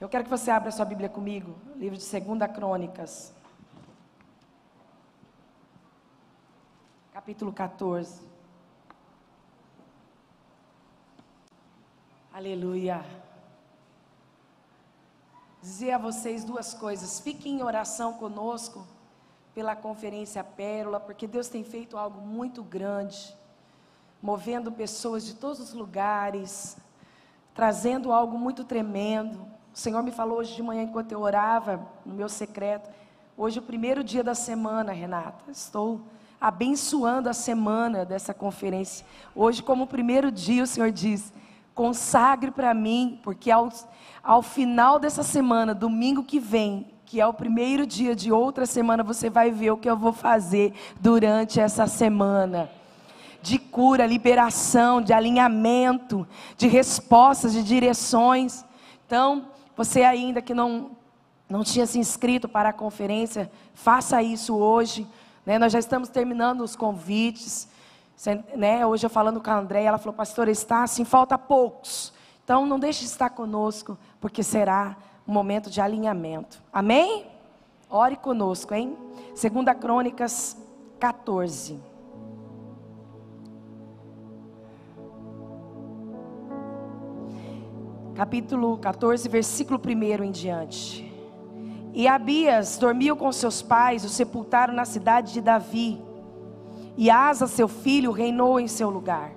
Eu quero que você abra sua Bíblia comigo, livro de 2 Crônicas. Capítulo 14. Aleluia. Dizer a vocês duas coisas. Fiquem em oração conosco pela conferência Pérola, porque Deus tem feito algo muito grande, movendo pessoas de todos os lugares, trazendo algo muito tremendo. O Senhor me falou hoje de manhã, enquanto eu orava no meu secreto. Hoje é o primeiro dia da semana, Renata. Estou abençoando a semana dessa conferência. Hoje, como o primeiro dia, o Senhor diz: consagre para mim, porque ao, ao final dessa semana, domingo que vem, que é o primeiro dia de outra semana, você vai ver o que eu vou fazer durante essa semana. De cura, liberação, de alinhamento, de respostas, de direções. Então, você ainda que não, não tinha se inscrito para a conferência, faça isso hoje. Né? Nós já estamos terminando os convites. Né? Hoje eu falando com a Andréia, ela falou, pastora, está assim, falta poucos. Então não deixe de estar conosco, porque será um momento de alinhamento. Amém? Ore conosco, hein? Segunda Crônicas 14. Capítulo 14, versículo 1 em diante. E Abias dormiu com seus pais, o sepultaram na cidade de Davi. E Asa, seu filho, reinou em seu lugar.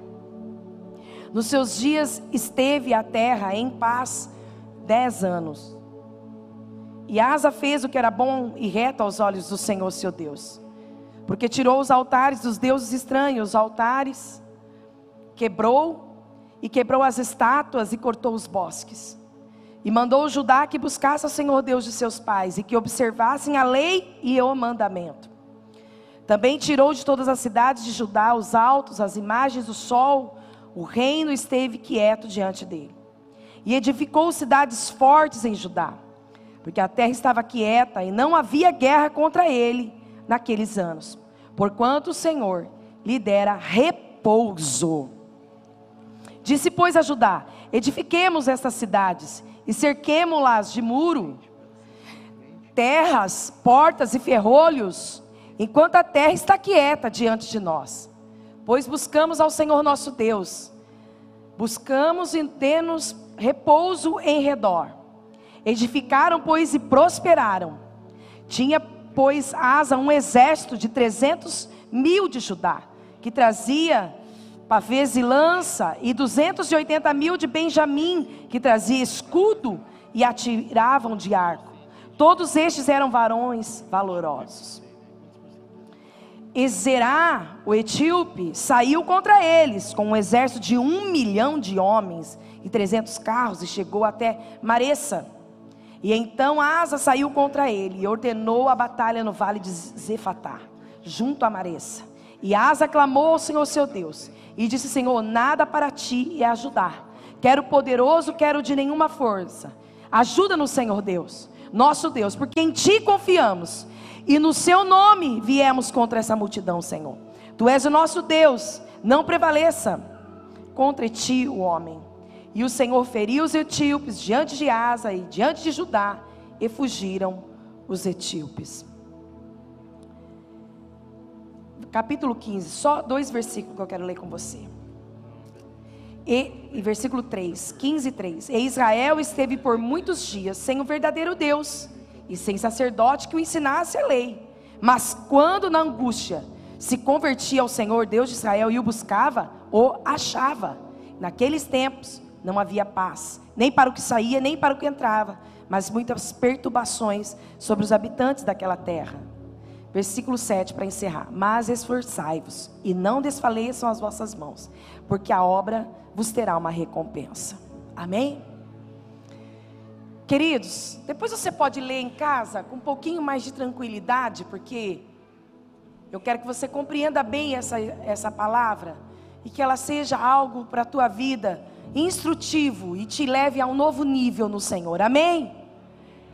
Nos seus dias esteve a terra em paz dez anos. E Asa fez o que era bom e reto aos olhos do Senhor seu Deus. Porque tirou os altares dos deuses estranhos, os altares, quebrou e quebrou as estátuas e cortou os bosques. E mandou Judá que buscasse o Senhor Deus de seus pais e que observassem a lei e o mandamento. Também tirou de todas as cidades de Judá os altos, as imagens do sol, o reino esteve quieto diante dele. E edificou cidades fortes em Judá, porque a terra estava quieta e não havia guerra contra ele naqueles anos, porquanto o Senhor lhe dera repouso. Disse, pois, a Judá: Edifiquemos estas cidades e cerquemo-las de muro, terras, portas e ferrolhos, enquanto a terra está quieta diante de nós. Pois buscamos ao Senhor nosso Deus, buscamos e temos repouso em redor. Edificaram, pois, e prosperaram. Tinha, pois, Asa um exército de trezentos mil de Judá, que trazia pavês e lança, e 280 mil de Benjamim, que trazia escudo e atiravam de arco. Todos estes eram varões valorosos. Ezerá, o etíope, saiu contra eles com um exército de um milhão de homens e trezentos carros e chegou até Maressa. E então Asa saiu contra ele e ordenou a batalha no vale de Zefatá, junto a Maressa. E Asa clamou ao Senhor seu Deus e disse: Senhor, nada para ti é ajudar. Quero poderoso, quero de nenhuma força. Ajuda-nos, Senhor Deus, nosso Deus, porque em ti confiamos e no seu nome viemos contra essa multidão, Senhor. Tu és o nosso Deus, não prevaleça contra ti o homem. E o Senhor feriu os etíopes diante de Asa e diante de Judá, e fugiram os etíopes capítulo 15, só dois versículos que eu quero ler com você. E, e versículo 3, 15 e 3. E Israel esteve por muitos dias sem o verdadeiro Deus e sem sacerdote que o ensinasse a lei. Mas quando na angústia se convertia ao Senhor Deus de Israel e o buscava, o achava. Naqueles tempos não havia paz, nem para o que saía, nem para o que entrava, mas muitas perturbações sobre os habitantes daquela terra. Versículo 7 para encerrar. Mas esforçai-vos e não desfaleçam as vossas mãos, porque a obra vos terá uma recompensa. Amém? Queridos, depois você pode ler em casa com um pouquinho mais de tranquilidade, porque eu quero que você compreenda bem essa, essa palavra e que ela seja algo para a tua vida instrutivo e te leve a um novo nível no Senhor. Amém?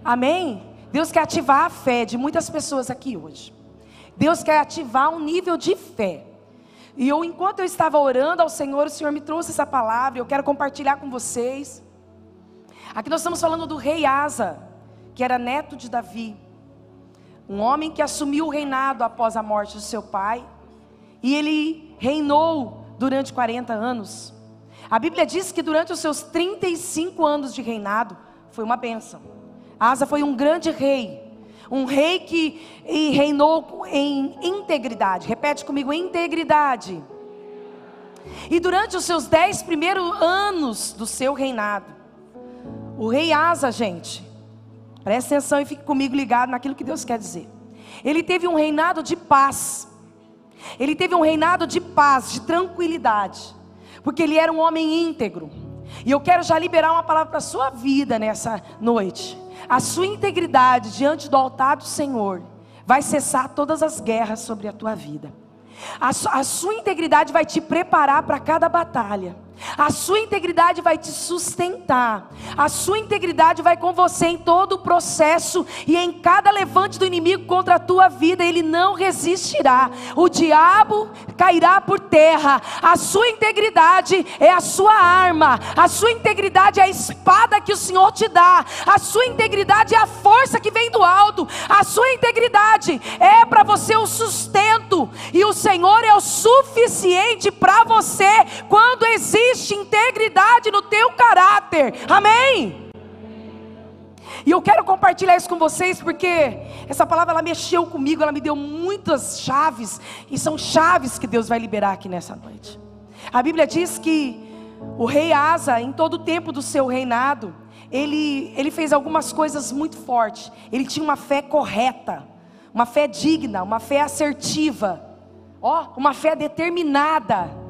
Amém? Deus quer ativar a fé de muitas pessoas aqui hoje. Deus quer ativar um nível de fé. E eu, enquanto eu estava orando ao Senhor, o Senhor me trouxe essa palavra, eu quero compartilhar com vocês. Aqui nós estamos falando do rei Asa, que era neto de Davi, um homem que assumiu o reinado após a morte do seu pai, e ele reinou durante 40 anos. A Bíblia diz que durante os seus 35 anos de reinado, foi uma bênção. Asa foi um grande rei, um rei que reinou em integridade. Repete comigo: integridade. E durante os seus dez primeiros anos do seu reinado, o rei Asa, gente, preste atenção e fique comigo ligado naquilo que Deus quer dizer. Ele teve um reinado de paz. Ele teve um reinado de paz, de tranquilidade, porque ele era um homem íntegro. E eu quero já liberar uma palavra para a sua vida nessa noite. A sua integridade diante do altar do Senhor vai cessar todas as guerras sobre a tua vida. A, a sua integridade vai te preparar para cada batalha. A sua integridade vai te sustentar. A sua integridade vai com você em todo o processo e em cada levante do inimigo contra a tua vida, ele não resistirá. O diabo cairá por terra. A sua integridade é a sua arma. A sua integridade é a espada que o Senhor te dá. A sua integridade é a força que vem do alto. A sua integridade é para você o sustento e o Senhor é o suficiente para você quando existe existe integridade no teu caráter. Amém? E eu quero compartilhar isso com vocês porque essa palavra ela mexeu comigo, ela me deu muitas chaves e são chaves que Deus vai liberar aqui nessa noite. A Bíblia diz que o rei Asa, em todo o tempo do seu reinado, ele, ele fez algumas coisas muito fortes. Ele tinha uma fé correta, uma fé digna, uma fé assertiva, ó, uma fé determinada.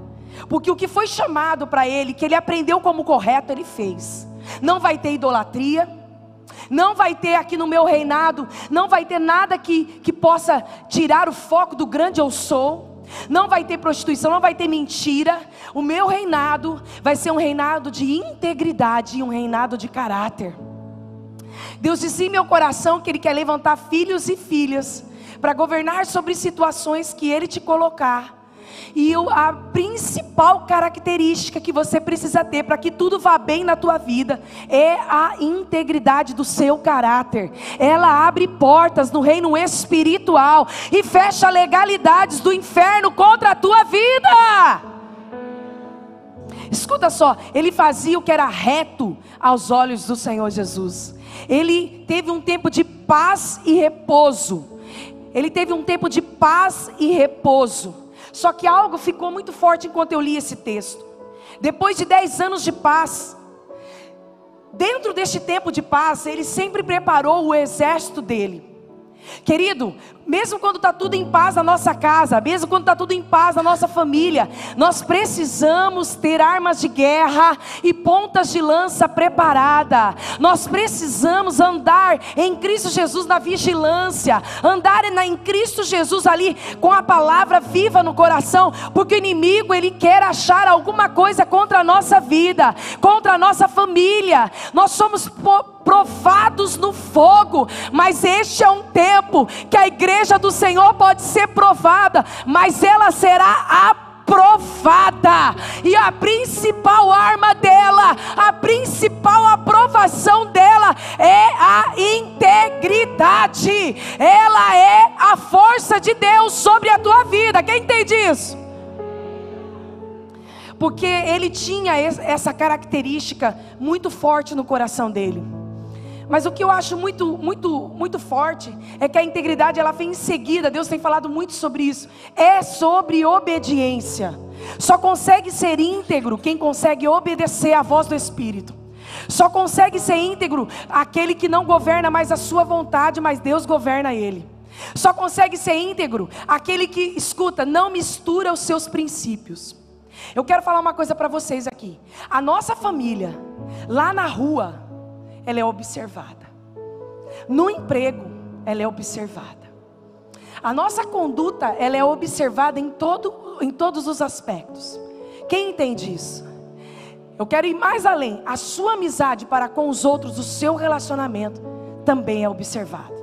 Porque o que foi chamado para ele, que ele aprendeu como correto, ele fez. Não vai ter idolatria, não vai ter aqui no meu reinado, não vai ter nada que, que possa tirar o foco do grande eu sou. Não vai ter prostituição, não vai ter mentira. O meu reinado vai ser um reinado de integridade e um reinado de caráter. Deus disse em meu coração que Ele quer levantar filhos e filhas para governar sobre situações que Ele te colocar. E a principal característica que você precisa ter para que tudo vá bem na tua vida é a integridade do seu caráter. Ela abre portas no reino espiritual e fecha legalidades do inferno contra a tua vida. Escuta só, ele fazia o que era reto aos olhos do Senhor Jesus. Ele teve um tempo de paz e repouso. Ele teve um tempo de paz e repouso. Só que algo ficou muito forte enquanto eu li esse texto. Depois de dez anos de paz, dentro deste tempo de paz, ele sempre preparou o exército dele. Querido, mesmo quando está tudo em paz na nossa casa, mesmo quando está tudo em paz na nossa família, nós precisamos ter armas de guerra e pontas de lança preparada. Nós precisamos andar em Cristo Jesus na vigilância, andar em Cristo Jesus ali com a palavra viva no coração, porque o inimigo ele quer achar alguma coisa contra a nossa vida, contra a nossa família. Nós somos provados no fogo, mas este é um tempo que a igreja do Senhor pode ser provada, mas ela será aprovada. E a principal arma dela, a principal aprovação dela é a integridade. Ela é a força de Deus sobre a tua vida. Quem entende isso? Porque ele tinha essa característica muito forte no coração dele. Mas o que eu acho muito, muito, muito forte é que a integridade ela vem em seguida. Deus tem falado muito sobre isso. É sobre obediência. Só consegue ser íntegro quem consegue obedecer à voz do Espírito. Só consegue ser íntegro aquele que não governa mais a sua vontade, mas Deus governa ele. Só consegue ser íntegro aquele que escuta, não mistura os seus princípios. Eu quero falar uma coisa para vocês aqui. A nossa família, lá na rua, ela é observada. No emprego, ela é observada. A nossa conduta, ela é observada em, todo, em todos os aspectos. Quem entende isso? Eu quero ir mais além. A sua amizade para com os outros, o seu relacionamento, também é observado.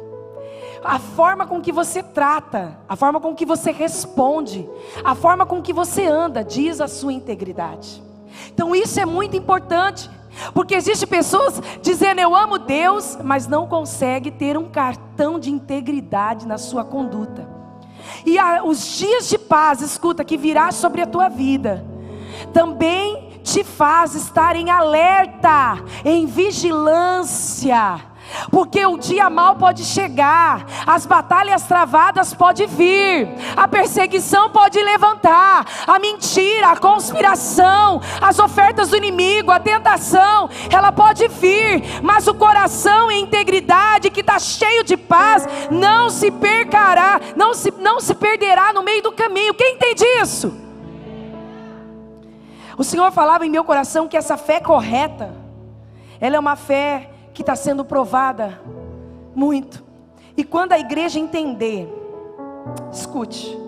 A forma com que você trata, a forma com que você responde, a forma com que você anda, diz a sua integridade. Então isso é muito importante. Porque existe pessoas dizendo eu amo Deus, mas não consegue ter um cartão de integridade na sua conduta. E os dias de paz, escuta, que virá sobre a tua vida, também te faz estar em alerta, em vigilância porque o dia mal pode chegar, as batalhas travadas podem vir, a perseguição pode levantar, a mentira, a conspiração, as ofertas do inimigo, a tentação, ela pode vir, mas o coração em integridade que está cheio de paz, não se percará, não se, não se perderá no meio do caminho. Quem entende isso? O Senhor falava em meu coração que essa fé correta, ela é uma fé que está sendo provada muito. E quando a igreja entender, escute,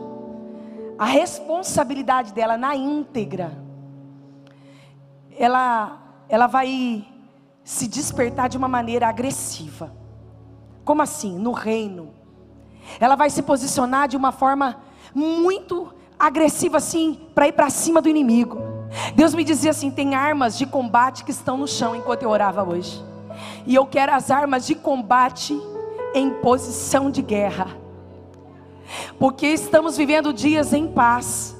a responsabilidade dela na íntegra, ela, ela vai se despertar de uma maneira agressiva. Como assim? No reino. Ela vai se posicionar de uma forma muito agressiva, assim, para ir para cima do inimigo. Deus me dizia assim: tem armas de combate que estão no chão enquanto eu orava hoje. E eu quero as armas de combate em posição de guerra. Porque estamos vivendo dias em paz.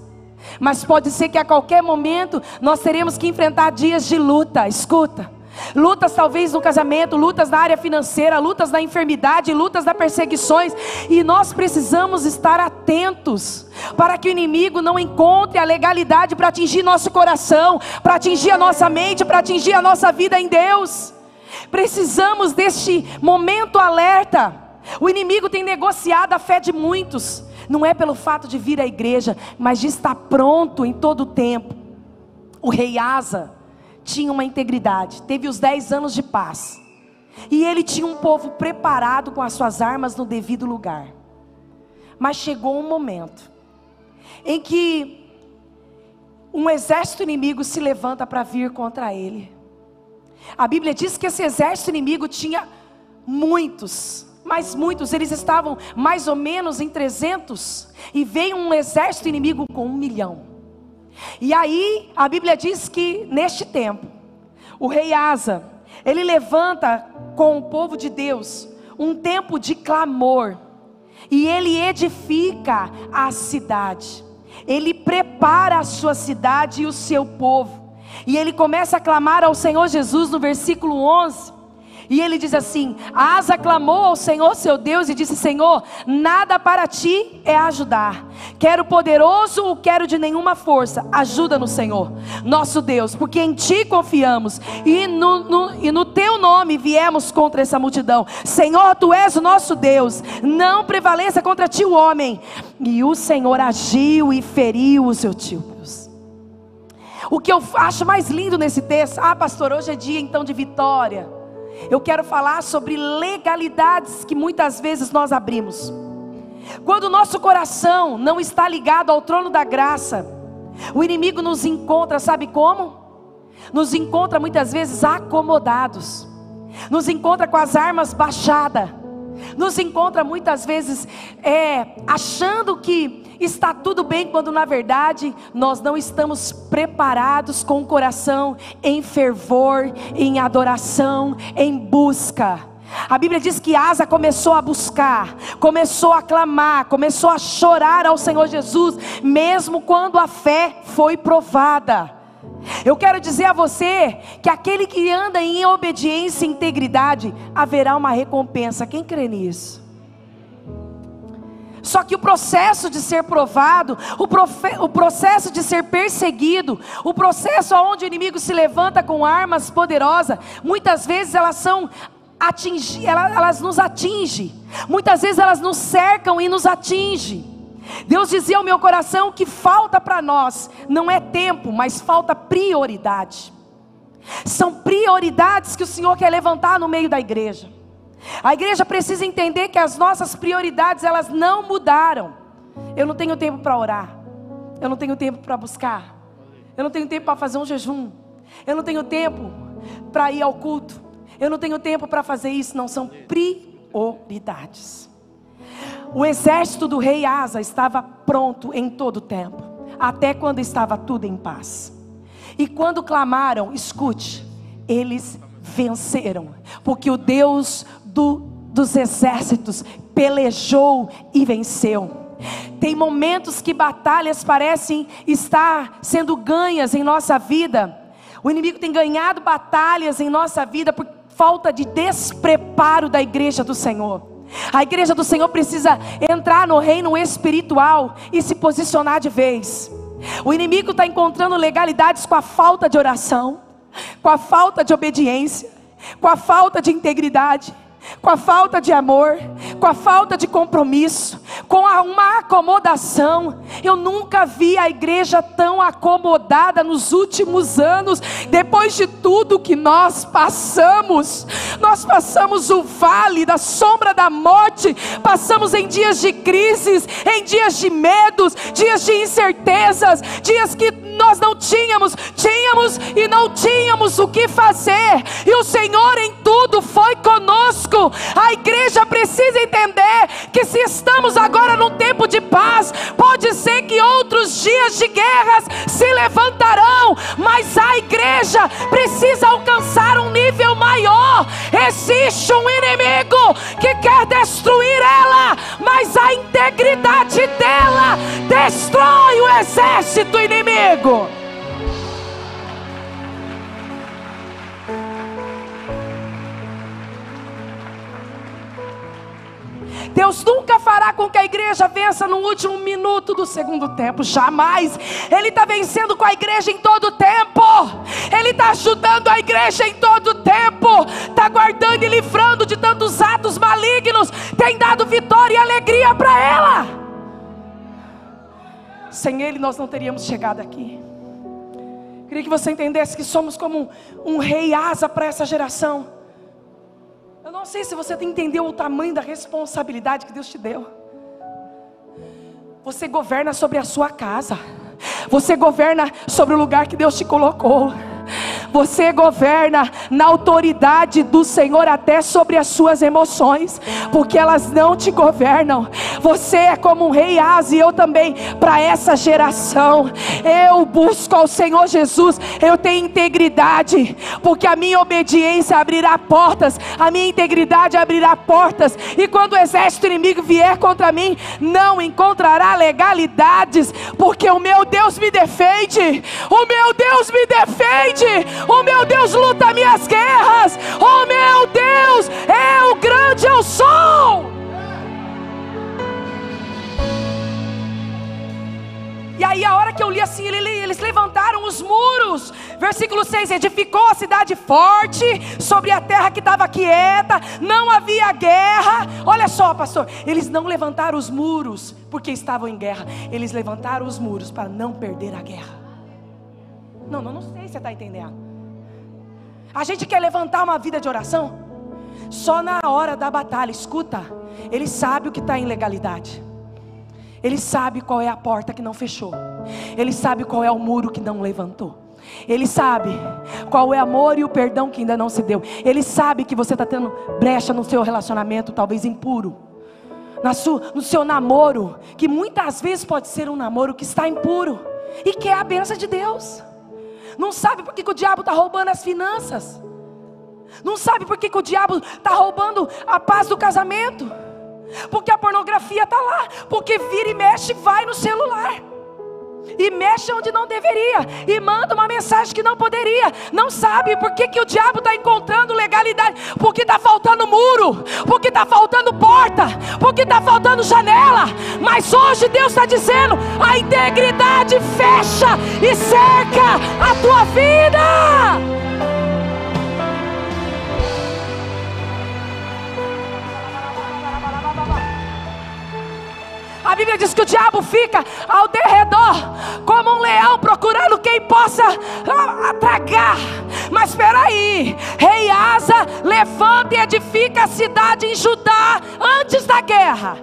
Mas pode ser que a qualquer momento nós teremos que enfrentar dias de luta. Escuta. Lutas talvez no casamento, lutas na área financeira, lutas na enfermidade, lutas nas perseguições, e nós precisamos estar atentos para que o inimigo não encontre a legalidade para atingir nosso coração, para atingir a nossa mente, para atingir a nossa vida em Deus. Precisamos deste momento alerta. O inimigo tem negociado a fé de muitos. Não é pelo fato de vir à igreja, mas de estar pronto em todo o tempo. O rei Asa tinha uma integridade, teve os dez anos de paz. E ele tinha um povo preparado com as suas armas no devido lugar. Mas chegou um momento em que um exército inimigo se levanta para vir contra ele. A Bíblia diz que esse exército inimigo tinha muitos, mas muitos, eles estavam mais ou menos em 300, e veio um exército inimigo com um milhão. E aí a Bíblia diz que neste tempo, o rei Asa, ele levanta com o povo de Deus um tempo de clamor, e ele edifica a cidade, ele prepara a sua cidade e o seu povo. E ele começa a clamar ao Senhor Jesus no versículo 11. E ele diz assim: Asa clamou ao Senhor seu Deus e disse: Senhor, nada para ti é ajudar. Quero poderoso ou quero de nenhuma força. Ajuda no Senhor, nosso Deus, porque em ti confiamos e no, no, e no teu nome viemos contra essa multidão. Senhor, tu és o nosso Deus. Não prevaleça contra ti o homem. E o Senhor agiu e feriu o seu tio. O que eu acho mais lindo nesse texto, ah, pastor, hoje é dia então de vitória. Eu quero falar sobre legalidades que muitas vezes nós abrimos. Quando o nosso coração não está ligado ao trono da graça, o inimigo nos encontra, sabe como? Nos encontra muitas vezes acomodados, nos encontra com as armas baixadas, nos encontra muitas vezes é, achando que está tudo bem, quando na verdade nós não estamos preparados com o coração em fervor, em adoração, em busca. A Bíblia diz que Asa começou a buscar, começou a clamar, começou a chorar ao Senhor Jesus, mesmo quando a fé foi provada. Eu quero dizer a você que aquele que anda em obediência e integridade, haverá uma recompensa. Quem crê nisso? Só que o processo de ser provado, o, profe, o processo de ser perseguido, o processo onde o inimigo se levanta com armas poderosas, muitas vezes elas são atingir, elas, elas nos atingem. Muitas vezes elas nos cercam e nos atingem. Deus dizia ao meu coração que falta para nós não é tempo, mas falta prioridade. São prioridades que o Senhor quer levantar no meio da igreja. A igreja precisa entender que as nossas prioridades elas não mudaram. Eu não tenho tempo para orar. Eu não tenho tempo para buscar. Eu não tenho tempo para fazer um jejum. Eu não tenho tempo para ir ao culto. Eu não tenho tempo para fazer isso. Não são prioridades. O exército do rei Asa estava pronto em todo o tempo, até quando estava tudo em paz. E quando clamaram, escute, eles venceram, porque o Deus do, dos exércitos pelejou e venceu. Tem momentos que batalhas parecem estar sendo ganhas em nossa vida. O inimigo tem ganhado batalhas em nossa vida por falta de despreparo da igreja do Senhor. A igreja do Senhor precisa entrar no reino espiritual e se posicionar de vez. O inimigo está encontrando legalidades com a falta de oração, com a falta de obediência, com a falta de integridade com a falta de amor, com a falta de compromisso, com a, uma acomodação. Eu nunca vi a igreja tão acomodada nos últimos anos, depois de tudo que nós passamos. Nós passamos o vale da sombra da morte, passamos em dias de crises, em dias de medos, dias de incertezas, dias que nós não tínhamos, tínhamos e não tínhamos o que fazer, e o Senhor em tudo foi conosco. A igreja precisa entender que se estamos agora num tempo de paz, pode ser que outros dias de guerras se levantarão, mas a igreja precisa alcançar um nível maior. Existe um inimigo que quer destruir ela, mas a integridade dela destrói o exército inimigo. Deus nunca fará com que a igreja vença no último minuto do segundo tempo, jamais. Ele está vencendo com a igreja em todo tempo, Ele está ajudando a igreja em todo tempo, está guardando e livrando de tantos atos malignos, tem dado vitória e alegria para ela. Sem Ele nós não teríamos chegado aqui. Queria que você entendesse que somos como um, um rei asa para essa geração. Eu não sei se você entendeu o tamanho da responsabilidade que Deus te deu. Você governa sobre a sua casa. Você governa sobre o lugar que Deus te colocou. Você governa na autoridade do Senhor até sobre as suas emoções, porque elas não te governam. Você é como um rei Asa e eu também para essa geração. Eu busco ao Senhor Jesus, eu tenho integridade, porque a minha obediência abrirá portas, a minha integridade abrirá portas, e quando o exército inimigo vier contra mim, não encontrará legalidades, porque o meu Deus me defende. O meu Deus me defende. O meu Deus luta minhas guerras. Oh meu Deus, é o grande eu sou. E aí, a hora que eu li assim, eles levantaram os muros. Versículo 6: Edificou a cidade forte sobre a terra que estava quieta, não havia guerra. Olha só, pastor, eles não levantaram os muros porque estavam em guerra, eles levantaram os muros para não perder a guerra. Não, não, não sei se você está entendendo. A gente quer levantar uma vida de oração só na hora da batalha. Escuta, ele sabe o que está em legalidade. Ele sabe qual é a porta que não fechou. Ele sabe qual é o muro que não levantou. Ele sabe qual é o amor e o perdão que ainda não se deu. Ele sabe que você está tendo brecha no seu relacionamento, talvez impuro. Na no seu namoro, que muitas vezes pode ser um namoro que está impuro e que é a benção de Deus. Não sabe por que, o diabo está roubando as finanças. Não sabe por que, que o diabo está roubando a paz do casamento. Porque a pornografia está lá. Porque vira e mexe, vai no celular e mexe onde não deveria, e manda uma mensagem que não poderia, não sabe por que, que o diabo está encontrando legalidade, porque está faltando muro, porque está faltando porta, porque está faltando janela, mas hoje Deus está dizendo: a integridade fecha e cerca a tua vida. A Bíblia diz que o diabo fica ao derredor, como um leão procurando quem possa atragar. Mas espera aí, rei Asa levanta e edifica a cidade em Judá antes da guerra.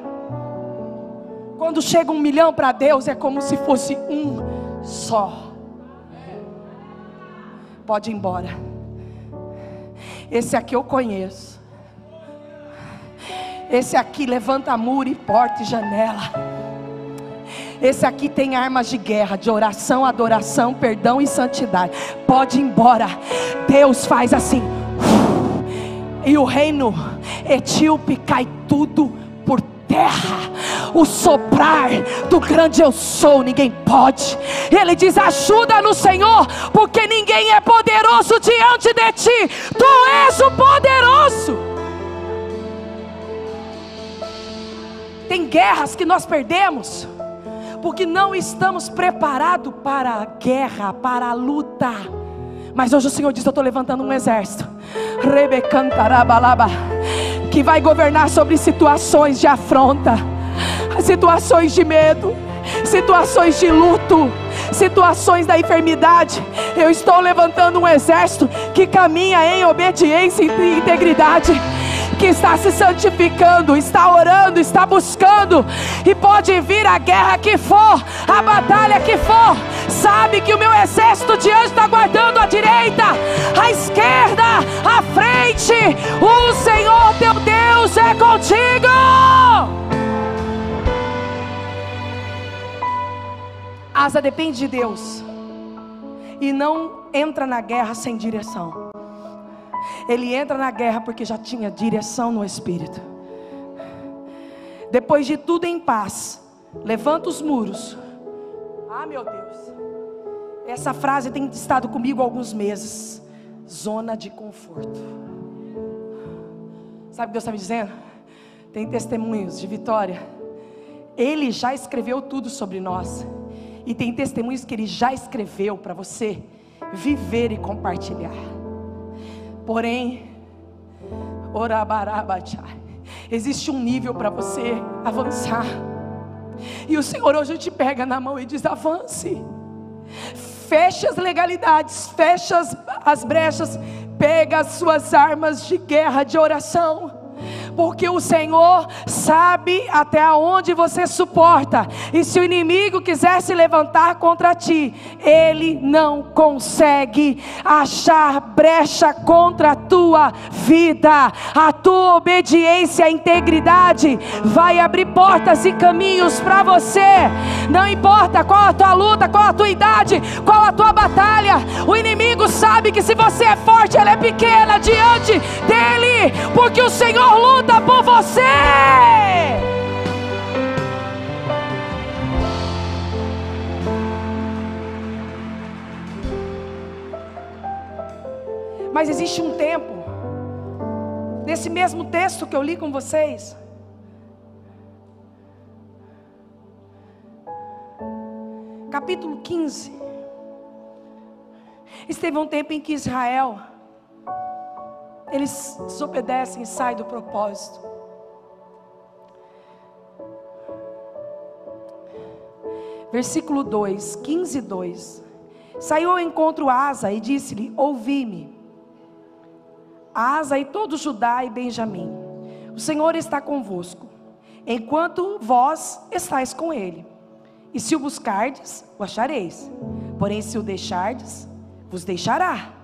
Quando chega um milhão para Deus, é como se fosse um só. Pode ir embora. Esse aqui eu conheço. Esse aqui levanta muro e porta e janela. Esse aqui tem armas de guerra, de oração, adoração, perdão e santidade. Pode ir embora. Deus faz assim. E o reino etíope cai tudo por terra. O soprar do grande eu sou, ninguém pode. Ele diz: ajuda no Senhor, porque ninguém é poderoso diante de ti. Tu és o poderoso. Tem guerras que nós perdemos porque não estamos preparados para a guerra, para a luta. Mas hoje o Senhor diz: Eu estou levantando um exército, que vai governar sobre situações de afronta, situações de medo, situações de luto, situações da enfermidade. Eu estou levantando um exército que caminha em obediência e integridade que está se santificando, está orando, está buscando, e pode vir a guerra que for, a batalha que for, sabe que o meu exército de anjos está guardando a direita, a esquerda, a frente, o Senhor teu Deus é contigo. Asa depende de Deus e não entra na guerra sem direção. Ele entra na guerra porque já tinha direção no espírito. Depois de tudo em paz, levanta os muros. Ah, meu Deus. Essa frase tem estado comigo há alguns meses. Zona de conforto. Sabe o que Deus está me dizendo? Tem testemunhos de vitória. Ele já escreveu tudo sobre nós. E tem testemunhos que ele já escreveu para você viver e compartilhar. Porém, existe um nível para você avançar. E o Senhor hoje te pega na mão e diz: avance. Feche as legalidades, feche as, as brechas, pega as suas armas de guerra, de oração porque o Senhor sabe até onde você suporta, e se o inimigo quiser se levantar contra ti, ele não consegue achar brecha contra a tua vida, a tua obediência, a integridade vai abrir portas e caminhos para você. Não importa qual a tua luta, qual a tua idade, qual a tua batalha, o inimigo sabe que se você é forte, ela é pequena diante dele, porque o Senhor luta luta por você. Mas existe um tempo, nesse mesmo texto que eu li com vocês, capítulo 15. Esteve um tempo em que Israel eles desobedecem e saem do propósito. Versículo 2, 15, 2. Saiu ao encontro Asa e disse-lhe: Ouvi-me, Asa e todo Judá e Benjamim, o Senhor está convosco, enquanto vós estáis com ele. E se o buscardes, o achareis. Porém, se o deixardes, vos deixará.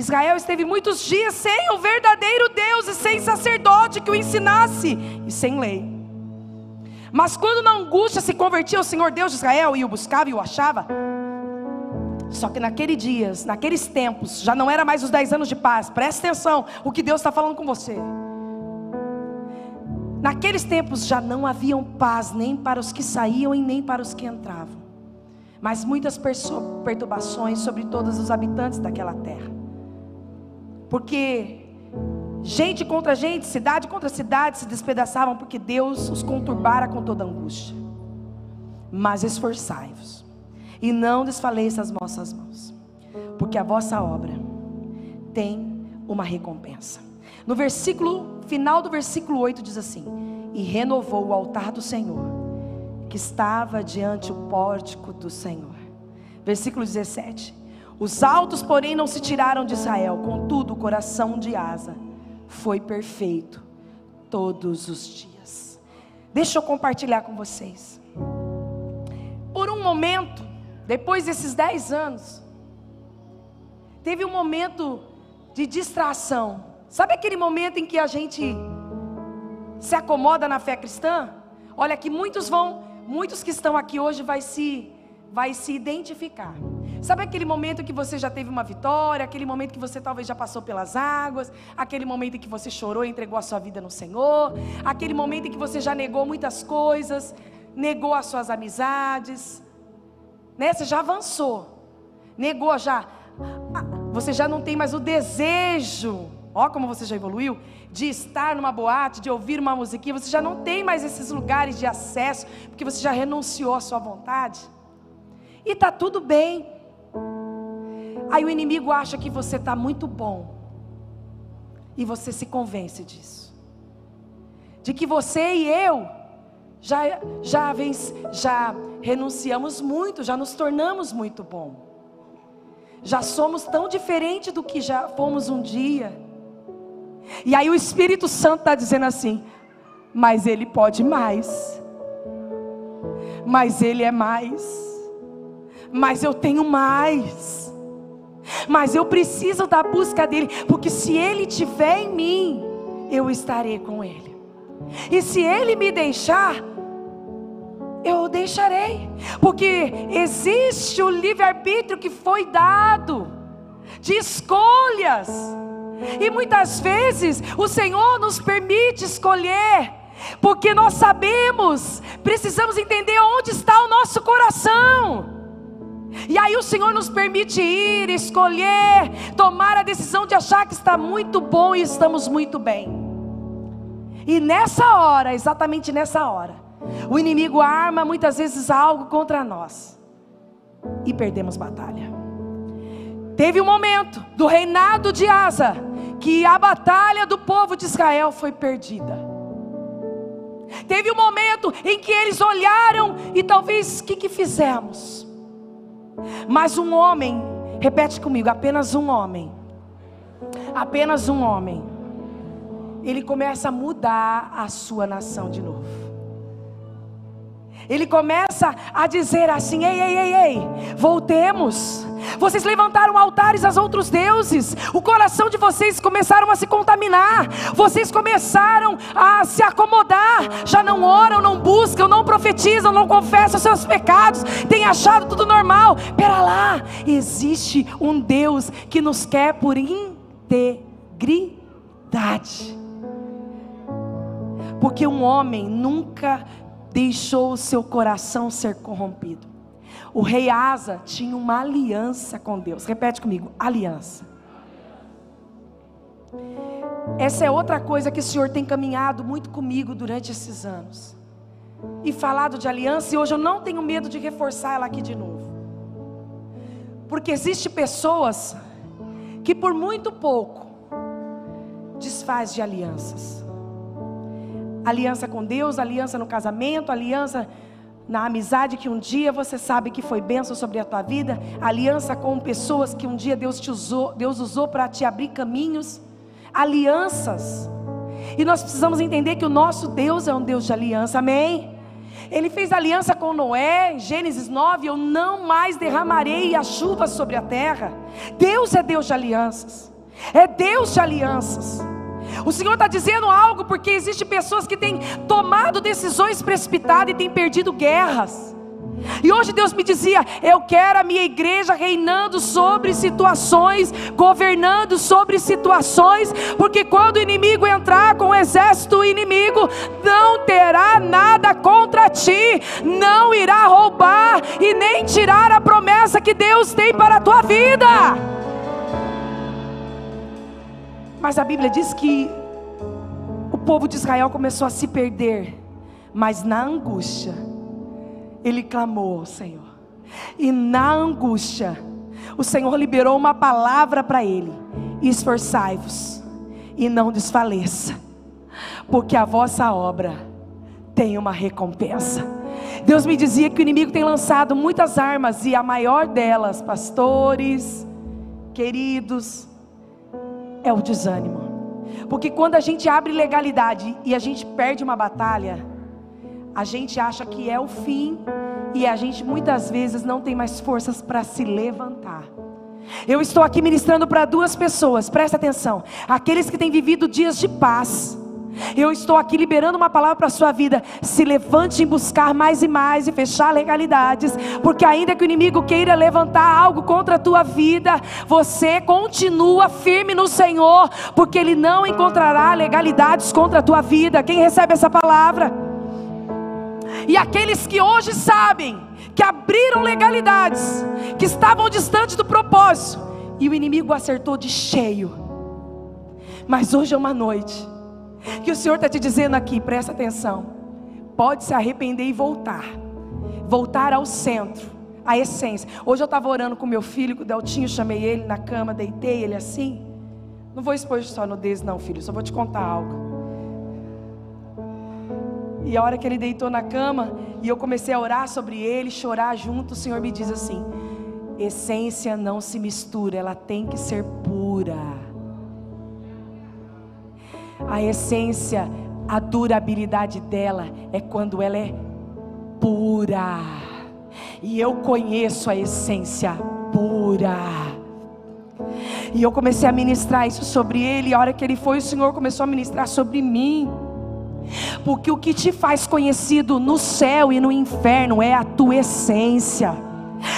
Israel esteve muitos dias sem o verdadeiro Deus e sem sacerdote que o ensinasse e sem lei. Mas quando na angústia se convertia ao Senhor Deus de Israel e o buscava e o achava, só que naqueles dias, naqueles tempos, já não era mais os dez anos de paz. Presta atenção, o que Deus está falando com você. Naqueles tempos já não haviam paz nem para os que saíam e nem para os que entravam, mas muitas perturbações sobre todos os habitantes daquela terra. Porque gente contra gente, cidade contra cidade se despedaçavam porque Deus os conturbara com toda angústia. Mas esforçai-vos e não desfaleça as vossas mãos, porque a vossa obra tem uma recompensa. No versículo final do versículo 8 diz assim: E renovou o altar do Senhor, que estava diante o pórtico do Senhor. Versículo 17: os altos, porém, não se tiraram de Israel, contudo, o coração de Asa foi perfeito todos os dias. Deixa eu compartilhar com vocês. Por um momento, depois desses dez anos, teve um momento de distração. Sabe aquele momento em que a gente se acomoda na fé cristã? Olha que muitos vão muitos que estão aqui hoje vai se vai se identificar. Sabe aquele momento que você já teve uma vitória, aquele momento que você talvez já passou pelas águas, aquele momento em que você chorou e entregou a sua vida no Senhor, aquele momento em que você já negou muitas coisas, negou as suas amizades, né? Você já avançou, negou já, você já não tem mais o desejo, ó como você já evoluiu, de estar numa boate, de ouvir uma musiquinha, você já não tem mais esses lugares de acesso, porque você já renunciou à sua vontade. E tá tudo bem. Aí o inimigo acha que você está muito bom. E você se convence disso. De que você e eu já, já, já renunciamos muito, já nos tornamos muito bom. Já somos tão diferentes do que já fomos um dia. E aí o Espírito Santo está dizendo assim: mas ele pode mais. Mas ele é mais. Mas eu tenho mais mas eu preciso da busca dele, porque se ele estiver em mim, eu estarei com ele. E se ele me deixar, eu o deixarei, porque existe o livre-arbítrio que foi dado, de escolhas, e muitas vezes o Senhor nos permite escolher, porque nós sabemos, precisamos entender onde está o nosso coração. E aí o Senhor nos permite ir, escolher, tomar a decisão de achar que está muito bom e estamos muito bem. E nessa hora, exatamente nessa hora, o inimigo arma muitas vezes algo contra nós e perdemos batalha. Teve um momento do reinado de Asa que a batalha do povo de Israel foi perdida. Teve um momento em que eles olharam e talvez o que, que fizemos? Mas um homem, repete comigo, apenas um homem, apenas um homem, ele começa a mudar a sua nação de novo ele começa a dizer assim: ei, ei, ei, ei, voltemos. Vocês levantaram altares aos outros deuses, o coração de vocês começaram a se contaminar, vocês começaram a se acomodar, já não oram, não buscam, não profetizam, não confessam seus pecados, têm achado tudo normal. Pera lá, existe um Deus que nos quer por integridade. Porque um homem nunca deixou o seu coração ser corrompido. O rei Asa tinha uma aliança com Deus. Repete comigo: aliança. Essa é outra coisa que o Senhor tem caminhado muito comigo durante esses anos. E falado de aliança, e hoje eu não tenho medo de reforçar ela aqui de novo. Porque existe pessoas que por muito pouco desfaz de alianças aliança com Deus, aliança no casamento, aliança na amizade que um dia você sabe que foi bênção sobre a tua vida, aliança com pessoas que um dia Deus te usou, Deus usou para te abrir caminhos, alianças. E nós precisamos entender que o nosso Deus é um Deus de aliança. Amém. Ele fez aliança com Noé, Gênesis 9, eu não mais derramarei a chuva sobre a terra. Deus é Deus de alianças. É Deus de alianças. O Senhor está dizendo algo porque existe pessoas que têm tomado decisões precipitadas e têm perdido guerras. E hoje Deus me dizia: Eu quero a minha igreja reinando sobre situações, governando sobre situações, porque quando o inimigo entrar com o exército inimigo, não terá nada contra ti, não irá roubar e nem tirar a promessa que Deus tem para a tua vida. Mas a Bíblia diz que o povo de Israel começou a se perder, mas na angústia, ele clamou ao Senhor, e na angústia, o Senhor liberou uma palavra para ele: esforçai-vos e não desfaleça, porque a vossa obra tem uma recompensa. Deus me dizia que o inimigo tem lançado muitas armas, e a maior delas, pastores, queridos, é o desânimo. Porque quando a gente abre legalidade e a gente perde uma batalha, a gente acha que é o fim e a gente muitas vezes não tem mais forças para se levantar. Eu estou aqui ministrando para duas pessoas, presta atenção. Aqueles que têm vivido dias de paz, Eu estou aqui liberando uma palavra para a sua vida. Se levante em buscar mais e mais e fechar legalidades, porque ainda que o inimigo queira levantar algo contra a tua vida, você continua firme no Senhor, porque ele não encontrará legalidades contra a tua vida. Quem recebe essa palavra? E aqueles que hoje sabem que abriram legalidades, que estavam distantes do propósito, e o inimigo acertou de cheio. Mas hoje é uma noite que o Senhor está te dizendo aqui, presta atenção. Pode se arrepender e voltar. Voltar ao centro, à essência. Hoje eu estava orando com meu filho, com o Deltinho, chamei ele na cama, deitei ele assim. Não vou expor só nudez, não, filho, só vou te contar algo. E a hora que ele deitou na cama e eu comecei a orar sobre ele, chorar junto, o Senhor me diz assim: essência não se mistura, ela tem que ser pura. A essência, a durabilidade dela é quando ela é pura. E eu conheço a essência pura. E eu comecei a ministrar isso sobre ele. E a hora que ele foi, o Senhor começou a ministrar sobre mim. Porque o que te faz conhecido no céu e no inferno é a tua essência,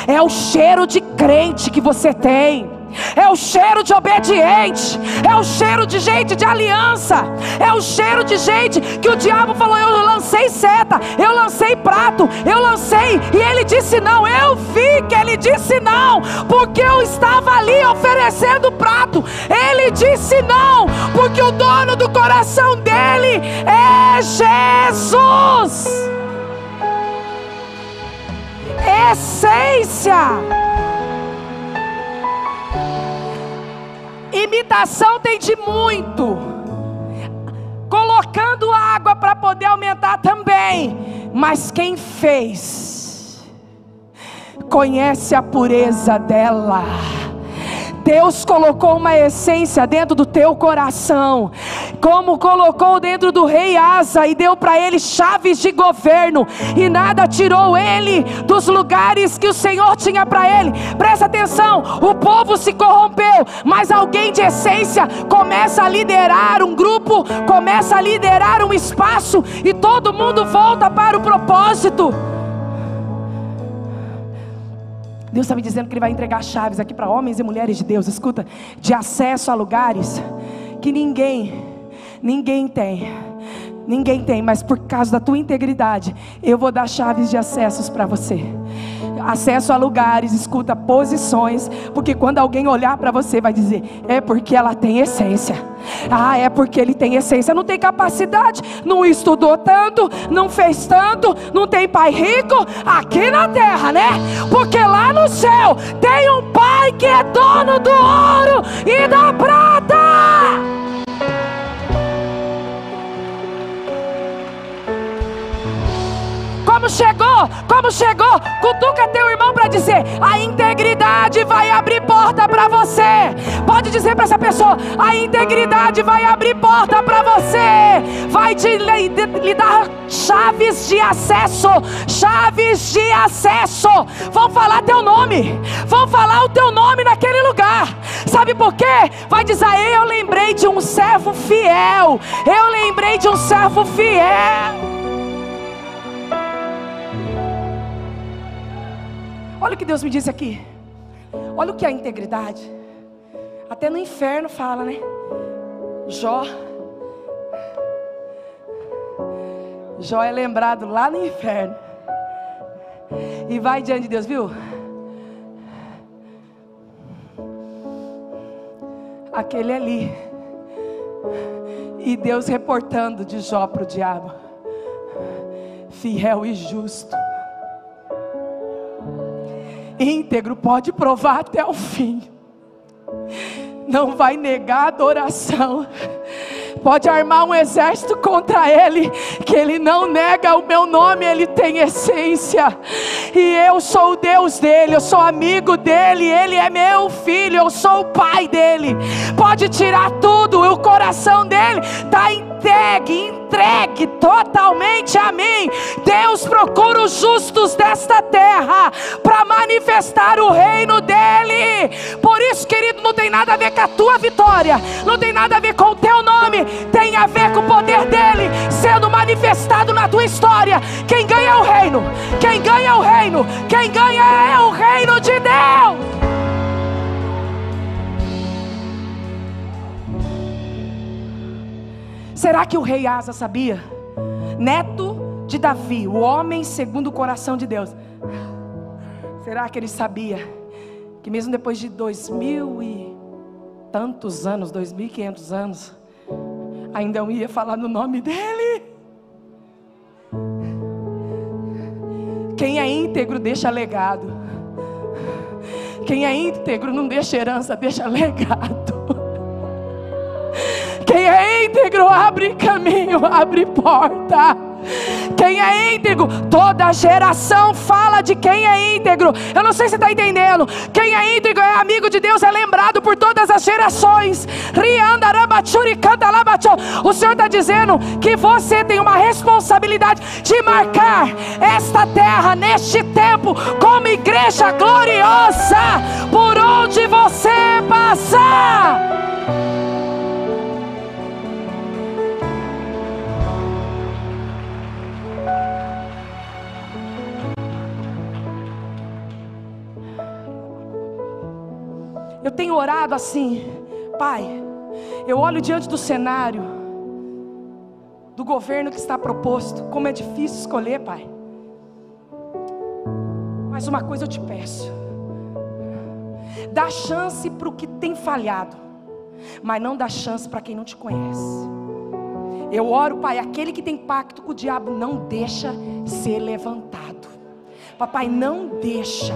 é o cheiro de crente que você tem é o cheiro de obediente, é o cheiro de gente de aliança, é o cheiro de gente que o diabo falou: Eu lancei seta, eu lancei prato, eu lancei, e ele disse não. Eu vi que ele disse não, porque eu estava ali oferecendo prato. Ele disse não, porque o dono do coração dele é Jesus. Essência. Imitação tem de muito. Colocando água para poder aumentar também. Mas quem fez, conhece a pureza dela. Deus colocou uma essência dentro do teu coração, como colocou dentro do rei Asa e deu para ele chaves de governo, e nada tirou ele dos lugares que o Senhor tinha para ele. Presta atenção: o povo se corrompeu, mas alguém de essência começa a liderar um grupo, começa a liderar um espaço, e todo mundo volta para o propósito. Deus está me dizendo que Ele vai entregar chaves aqui para homens e mulheres de Deus, escuta, de acesso a lugares que ninguém, ninguém tem. Ninguém tem, mas por causa da tua integridade, eu vou dar chaves de acessos para você acesso a lugares, escuta posições, porque quando alguém olhar para você vai dizer: é porque ela tem essência. Ah, é porque ele tem essência, não tem capacidade, não estudou tanto, não fez tanto, não tem pai rico aqui na terra, né? Porque lá no céu tem um pai que é dono do ouro e da prata. Como chegou? Como chegou? Cutuca teu irmão para dizer: a integridade vai abrir porta para você. Pode dizer para essa pessoa: a integridade vai abrir porta para você. Vai te lhe dar chaves de acesso. Chaves de acesso. Vão falar teu nome. Vão falar o teu nome naquele lugar. Sabe por quê? Vai dizer: eu lembrei de um servo fiel. Eu lembrei de um servo fiel. Olha o que Deus me disse aqui. Olha o que é a integridade. Até no inferno fala, né? Jó. Jó é lembrado lá no inferno. E vai diante de Deus, viu? Aquele ali. E Deus reportando de Jó para o diabo. Fiel e justo íntegro pode provar até o fim. Não vai negar adoração. Pode armar um exército contra ele, que ele não nega o meu nome, ele tem essência. E eu sou o Deus dele, eu sou amigo dele, ele é meu filho, eu sou o pai dele. Pode tirar tudo, o coração dele está entregue, entregue totalmente a mim. Deus procura os justos desta terra para manifestar o reino dele. Por isso, querido, não tem nada a ver com a tua vitória, não tem nada a ver com o teu nome, tem a ver com o poder dele manifestado na tua história. Quem ganha é o reino. Quem ganha é o reino. Quem ganha é o reino de Deus. Será que o rei Asa sabia? Neto de Davi, o homem segundo o coração de Deus. Será que ele sabia que mesmo depois de dois mil e tantos anos, dois mil e quinhentos anos, ainda eu ia falar no nome dele? Quem é íntegro deixa legado. Quem é íntegro não deixa herança, deixa legado. Quem é íntegro abre caminho, abre porta. Quem é íntegro, toda geração fala de quem é íntegro. Eu não sei se está entendendo. Quem é íntegro é amigo de Deus, é lembrado por todas as gerações. O Senhor está dizendo que você tem uma responsabilidade de marcar esta terra neste tempo como igreja gloriosa por onde você passar. Tenho orado assim, Pai. Eu olho diante do cenário do governo que está proposto, como é difícil escolher, Pai. Mas uma coisa eu te peço: dá chance para o que tem falhado, mas não dá chance para quem não te conhece. Eu oro, Pai, aquele que tem pacto com o diabo, não deixa ser levantado. Papai, não deixa.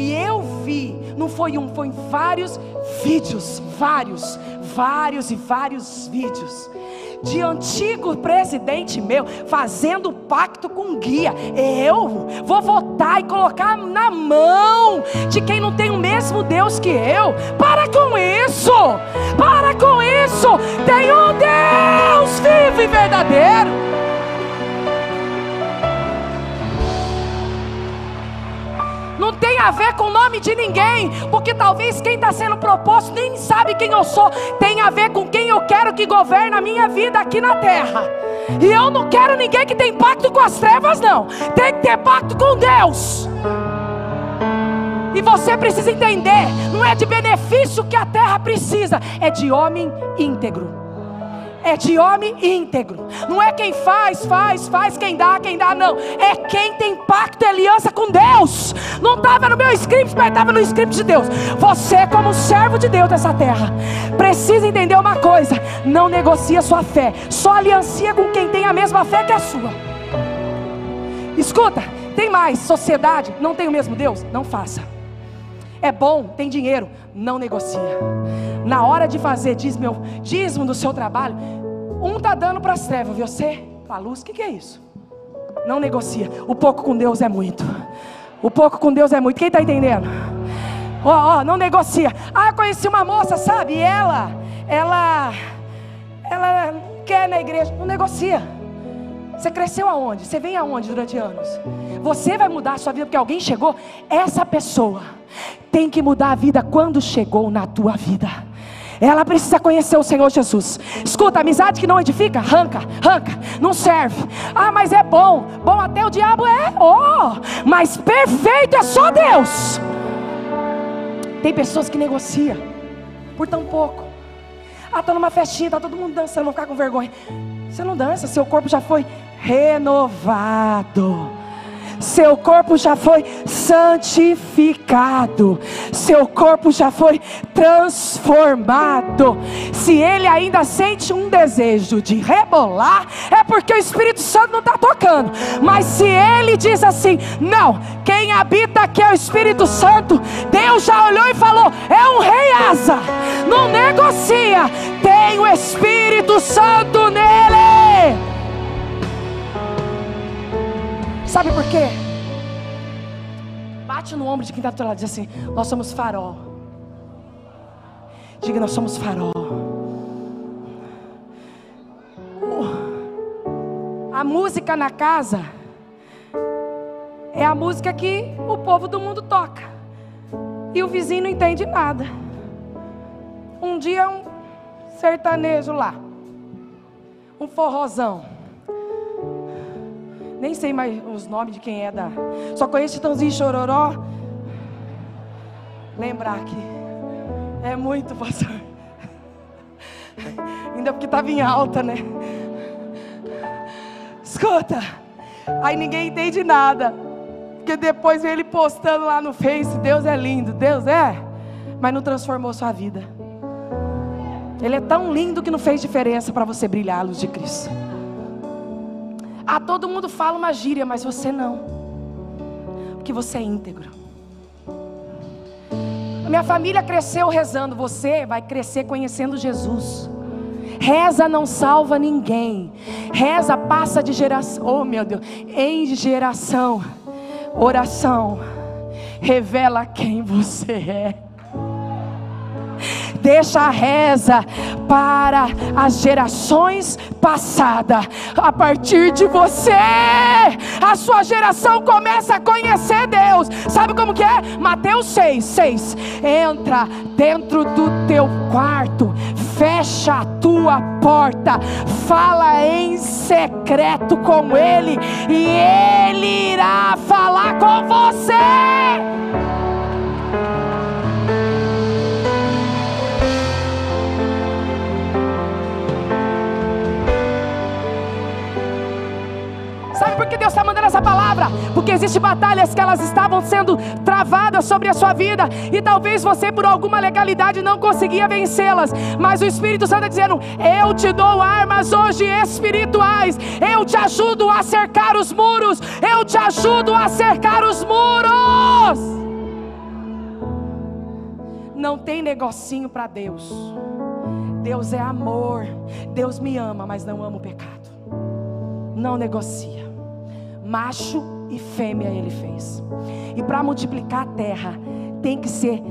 E eu vi, não foi um, foi vários vídeos, vários, vários e vários vídeos de antigo presidente meu fazendo pacto com guia. Eu vou votar e colocar na mão de quem não tem o mesmo Deus que eu. Para com isso! Para com isso! Tem um Deus vivo e verdadeiro. A ver com o nome de ninguém, porque talvez quem está sendo proposto nem sabe quem eu sou, tem a ver com quem eu quero que governe a minha vida aqui na terra. E eu não quero ninguém que tem pacto com as trevas, não, tem que ter pacto com Deus. E você precisa entender: não é de benefício que a terra precisa, é de homem íntegro é de homem íntegro. Não é quem faz, faz, faz, quem dá, quem dá, não. É quem tem pacto e aliança com Deus. Não estava no meu script, mas estava no script de Deus. Você, como servo de Deus dessa terra, precisa entender uma coisa: não negocia sua fé, só aliancia com quem tem a mesma fé que a sua. Escuta, tem mais sociedade, não tem o mesmo Deus? Não faça. É bom, tem dinheiro, não negocia. Na hora de fazer dízimo, dízimo do seu trabalho, um está dando para as trevas, você para a luz, o que, que é isso? Não negocia. O pouco com Deus é muito. O pouco com Deus é muito. Quem está entendendo? Ó, oh, oh, não negocia. Ah, conheci uma moça, sabe? E ela, ela, ela quer na igreja. Não negocia. Você cresceu aonde? Você vem aonde durante anos? Você vai mudar a sua vida porque alguém chegou? Essa pessoa tem que mudar a vida quando chegou na tua vida. Ela precisa conhecer o Senhor Jesus. Escuta, amizade que não edifica, arranca, arranca, não serve. Ah, mas é bom, bom até o diabo é, oh, mas perfeito é só Deus. Tem pessoas que negociam por tão pouco. Ah, estou numa festinha, está todo mundo dançando, vou ficar com vergonha. Você não dança, seu corpo já foi renovado seu corpo já foi santificado, seu corpo já foi transformado. Se ele ainda sente um desejo de rebolar, é porque o Espírito Santo não está tocando. Mas se ele diz assim: não, quem habita aqui é o Espírito Santo, Deus já olhou e falou: é um rei asa, não negocia, tem o Espírito Santo nele. Sabe por quê? Bate no ombro de quem está do teu lado e diz assim: Nós somos farol. Diga, nós somos farol. A música na casa é a música que o povo do mundo toca. E o vizinho não entende nada. Um dia um sertanejo lá. Um forrozão. Nem sei mais os nomes de quem é da. Só conheço Titãozinho Chororó. Lembrar aqui. É muito, pastor. Ainda porque estava em alta, né? Escuta. Aí ninguém entende nada. Porque depois vem ele postando lá no Face: Deus é lindo. Deus é. Mas não transformou sua vida. Ele é tão lindo que não fez diferença para você brilhar a luz de Cristo. Ah, todo mundo fala uma gíria, mas você não. Porque você é íntegro. Minha família cresceu rezando, você vai crescer conhecendo Jesus. Reza não salva ninguém. Reza passa de geração, oh meu Deus, em geração. Oração revela quem você é deixa a reza para as gerações passadas. A partir de você, a sua geração começa a conhecer Deus. Sabe como que é? Mateus 6, 6. Entra dentro do teu quarto, fecha a tua porta, fala em secreto com Ele, e Ele irá falar com você. Que Deus está mandando essa palavra? Porque existem batalhas que elas estavam sendo travadas sobre a sua vida e talvez você por alguma legalidade não conseguia vencê-las, mas o Espírito Santo está dizendo: Eu te dou armas hoje espirituais, eu te ajudo a cercar os muros, eu te ajudo a cercar os muros. Não tem negocinho para Deus. Deus é amor. Deus me ama, mas não ama o pecado. Não negocia macho e fêmea ele fez. E para multiplicar a terra, tem que ser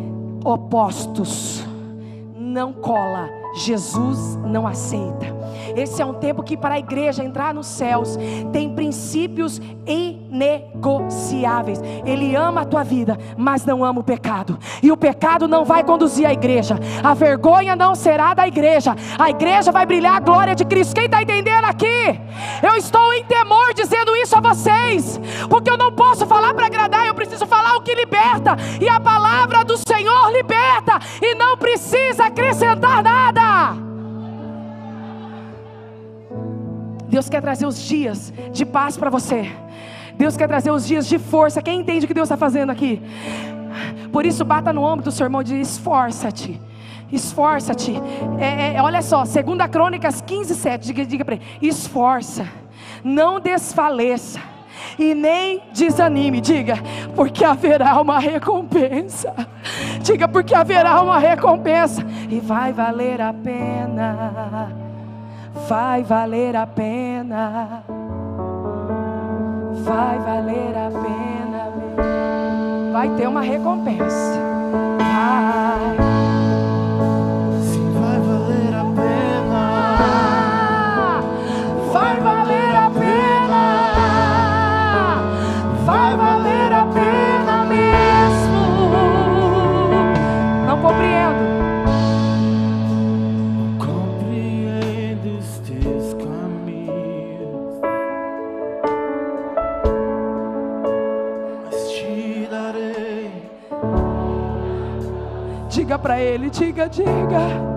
opostos. Não cola. Jesus não aceita. Esse é um tempo que para a igreja entrar nos céus tem princípios inegociáveis. Ele ama a tua vida, mas não ama o pecado. E o pecado não vai conduzir a igreja. A vergonha não será da igreja. A igreja vai brilhar a glória de Cristo. Quem está entendendo aqui? Eu estou em temor dizendo isso a vocês, porque eu não posso falar para agradar, eu preciso falar o que liberta. E a palavra do Senhor liberta e não precisa acrescentar nada. Deus quer trazer os dias de paz para você. Deus quer trazer os dias de força. Quem entende o que Deus está fazendo aqui? Por isso, bata no ombro do seu irmão e diz: esforça-te. Esforça-te. É, é, olha só, 2 Crônicas 15, 7. Diga, diga para ele: esforça, não desfaleça e nem desanime. Diga, porque haverá uma recompensa. Diga, porque haverá uma recompensa e vai valer a pena vai valer a pena. Vai valer a pena. Vai ter uma recompensa. Vai. Diga, diga.